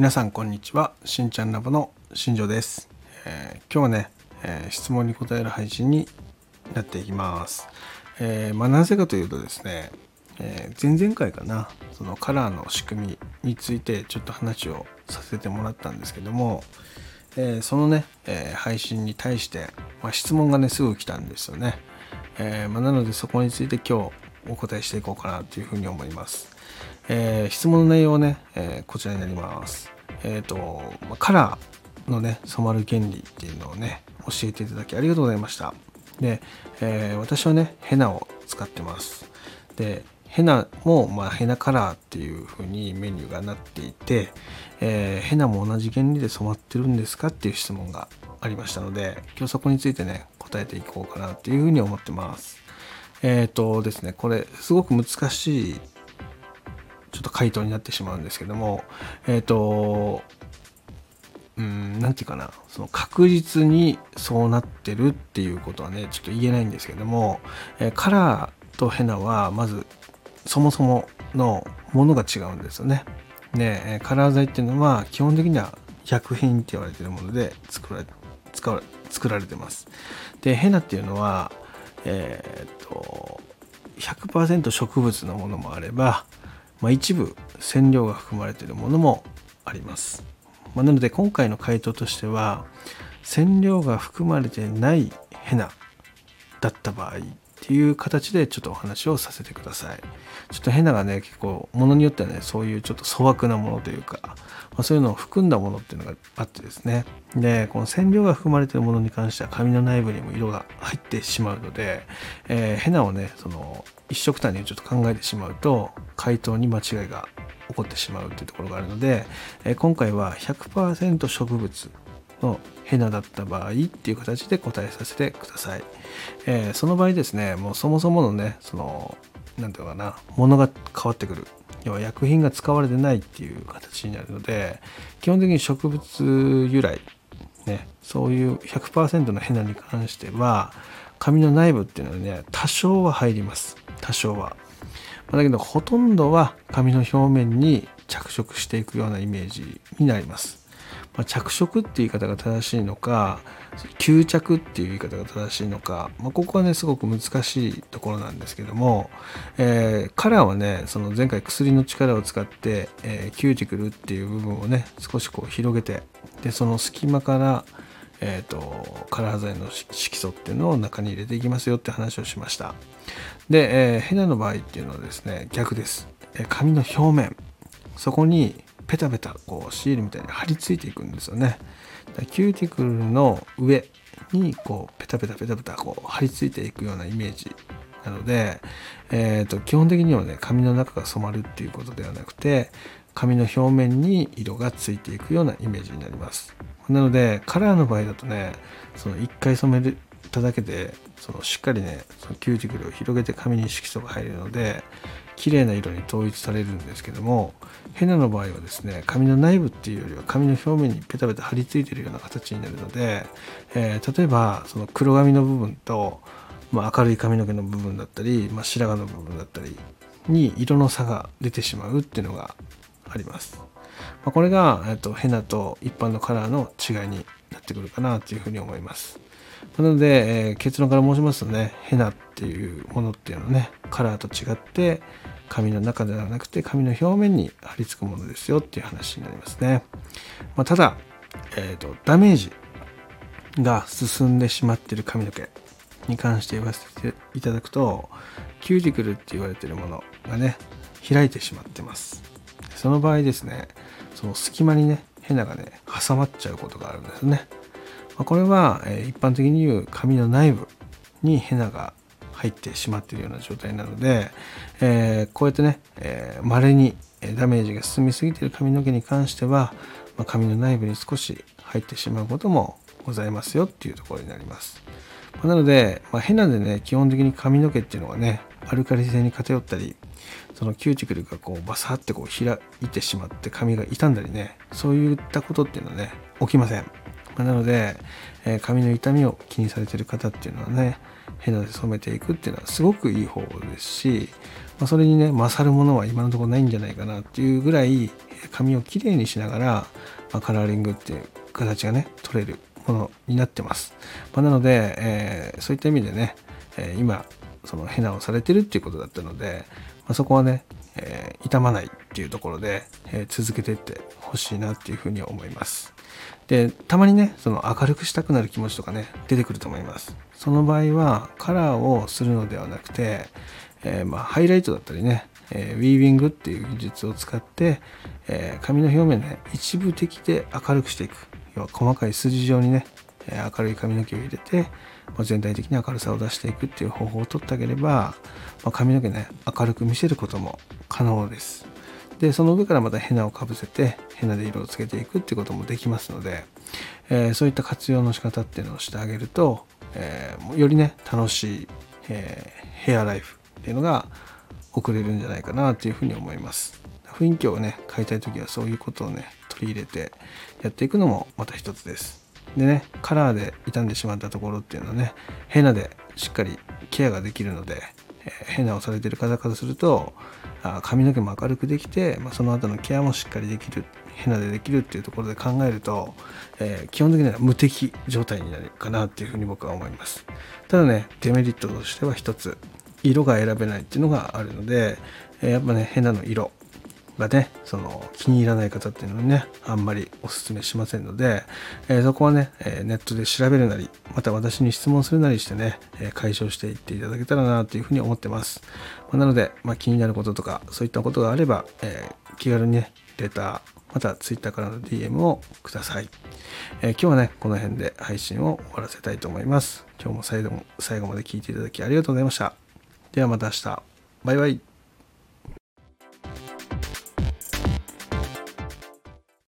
皆さんこんにちは。しんちゃんラボの新庄です、えー今日はね、えー質問に答える配信になっていきます、えーまあ、なぜかというとですね、えー前々回かなそのカラーの仕組みについてちょっと話をさせてもらったんですけども、えーそのね、えー配信に対して、まあ、質問がねすぐ来たんですよね、えーまあなのでそこについて今日お答えしていこうかなというふうに思います、えー質問の内容はね、えーこちらになります。えっ、と、まカラーのね染まる原理っていうのをね教えていただきありがとうございました。で、えー私はねヘナを使ってます。でヘナも、まあ、ヘナカラーっていう風にメニューがなっていて、えーヘナも同じ原理で染まってるんですかっていう質問がありましたので今日そこについてね答えていこうかなっていうふうに思ってます。えっ、とですねこれすごく難しいちょっと回答になってしまうんですけどもえっ、とうんなんていうかなその確実にそうなってるっていうことはねちょっと言えないんですけども、えーカラーとヘナはまずそもそものものが違うんですよね。で、カラー剤っていうのは基本的には薬品って言われてるもので作られ作られてます。でヘナっていうのはえーっと100%植物のものもあれば、まあ、一部染料が含まれているものもあります。まあ、なので今回の回答としては染料が含まれてないヘナだった場合っていう形でちょっとお話をさせてください。ちょっとヘナがね結構ものによってはねそういうちょっと粗悪なものというか、まあ、そういうのを含んだものっていうのがあってですねでこの染料が含まれてるものに関しては髪の内部にも色が入ってしまうので、えーヘナをねその一色単にちょっと考えてしまうと回答に間違いが起こってしまうっていうところがあるので、え今回は100%植物のヘナだった場合っていう形で答えさせてください。えーその場合ですね、もうそもそものね、その、なんていうのかな、ものが変わってくる。要は薬品が使われてないっていう形になるので、基本的に植物由来、ね、そういう100%のヘナに関しては、髪の内部っていうのはね、多少は入ります。多少は。だけど、ほとんどは髪の表面に着色していくようなイメージになります。まあ、着色っていう言い方が正しいのか吸着っていう言い方が正しいのか、まあ、ここはねすごく難しいところなんですけども、えーカラーはねその前回薬の力を使って、えーキューティクルっていう部分をね少しこう広げてでその隙間からえー、とカラー剤の色素っていうのを中に入れていきますよって話をしました。で、えーヘナの場合っていうのはですね逆です、えー髪の表面。そこにペタペタこうシールみたいに貼り付いていくんですよね。キューティクルの上にこうペタペタペタペタこう貼り付いていくようなイメージなので、えー、と基本的にはね髪の中が染まるっていうことではなくて髪の表面に色がついていくようなイメージになりますなのでカラーの場合だとねその1回染めただけでそのしっかりねそのキューティクルを広げて髪に色素が入るので綺麗な色に統一されるんですけどもヘナの場合はですね髪の内部っていうよりは髪の表面にペタペタ張り付いてるような形になるので、えー例えばその黒髪の部分と、まあ、明るい髪の毛の部分だったり、まあ、白髪の部分だったりに色の差が出てしまうっていうのがあります。まあ、これが、えっと、ヘナと一般のカラーの違いになってくるかなというふうに思います。なので、えー結論から申しますとね、ヘナっていうものっていうのはね、カラーと違って、髪の中ではなくて髪の表面に貼り付くものですよっていう話になりますね。まあ、ただ、えーと、ダメージが進んでしまってる髪の毛に関して言わせていただくと、キューティクルって言われてるものがね、開いてしまってます。その場合ですね、その隙間にね、ヘナがね、挟まっちゃうことがあるんですね。まこれは、一般的に言う髪の内部にヘナが入ってしまっているような状態なので、えーこうやってね、えー稀にダメージが進みすぎている髪の毛に関しては、まあ髪の内部に少し入ってしまうこともございますよっていうところになります。まあなので、まあ、ヘナでね、基本的に髪の毛っていうのはね、アルカリ性に偏ったり、そのキューティクルがこうバサッてこう開いてしまって髪が傷んだりね、そういったことっていうのはね、起きません。なので、えー髪の痛みを気にされてる方っていうのはね、ヘナで染めていくっていうのはすごくいい方法ですし、まあ、それにね勝るものは今のところないんじゃないかなっていうぐらい髪をきれいにしながら、まあ、カラーリングっていう形がね取れるものになってます、まあ、なので、えー、そういった意味でね、えー、今そのヘナをされてるっていうことだったので、まあ、そこはね、えー、傷まないっていうところで、え続けていってほしいなっていうふうに思います。でたまにねその明るくしたくなる気持ちとかね出てくると思います。その場合はカラーをするのではなくて、えまあ、ハイライトだったりねえー、ウィービングっていう技術を使って、えー、髪の表面ね一部的で明るくしていく。要は細かい筋状にね、え、明るい髪の毛を入れて、まあ、全体的に明るさを出していくっていう方法を取ってあげれば、まあ、髪の毛ね明るく見せることも可能です。でその上からまたヘナをかぶせてヘナで色をつけていくってこともできますので、えそういった活用の仕方っていうのをしてあげると、えよりね楽しい、えヘアライフっていうのが送れるんじゃないかなというふうに思います。雰囲気をね変えたい時はそういうことをね取り入れてやっていくのもまた一つです。でねカラーで傷んでしまったところっていうのはねヘナでしっかりケアができるので、変なをされてる方からすると髪の毛も明るくできて、ま、その後のケアもしっかりできる変なでできるっていうところで考えると、え、基本的には無敵状態になるかなっていうふうに僕は思います。ただねデメリットとしては一つ色が選べないっていうのがあるので、えやっぱね変なの色がねその気に入らない方っていうのはねあんまりおすすめしませんので、え、そこはね、えネットで調べるなりまた私に質問するなりしてね、え解消していっていただけたらなというふうに思ってます、ま、なので、まあ、気になることとかそういったことがあれば、え、気軽にねレターまた Twitter からの DM をください、えー、今日はねこの辺で配信を終わらせたいと思います。今日も最後も最後まで聞いていただきありがとうございました。ではまた明日。バイバイ。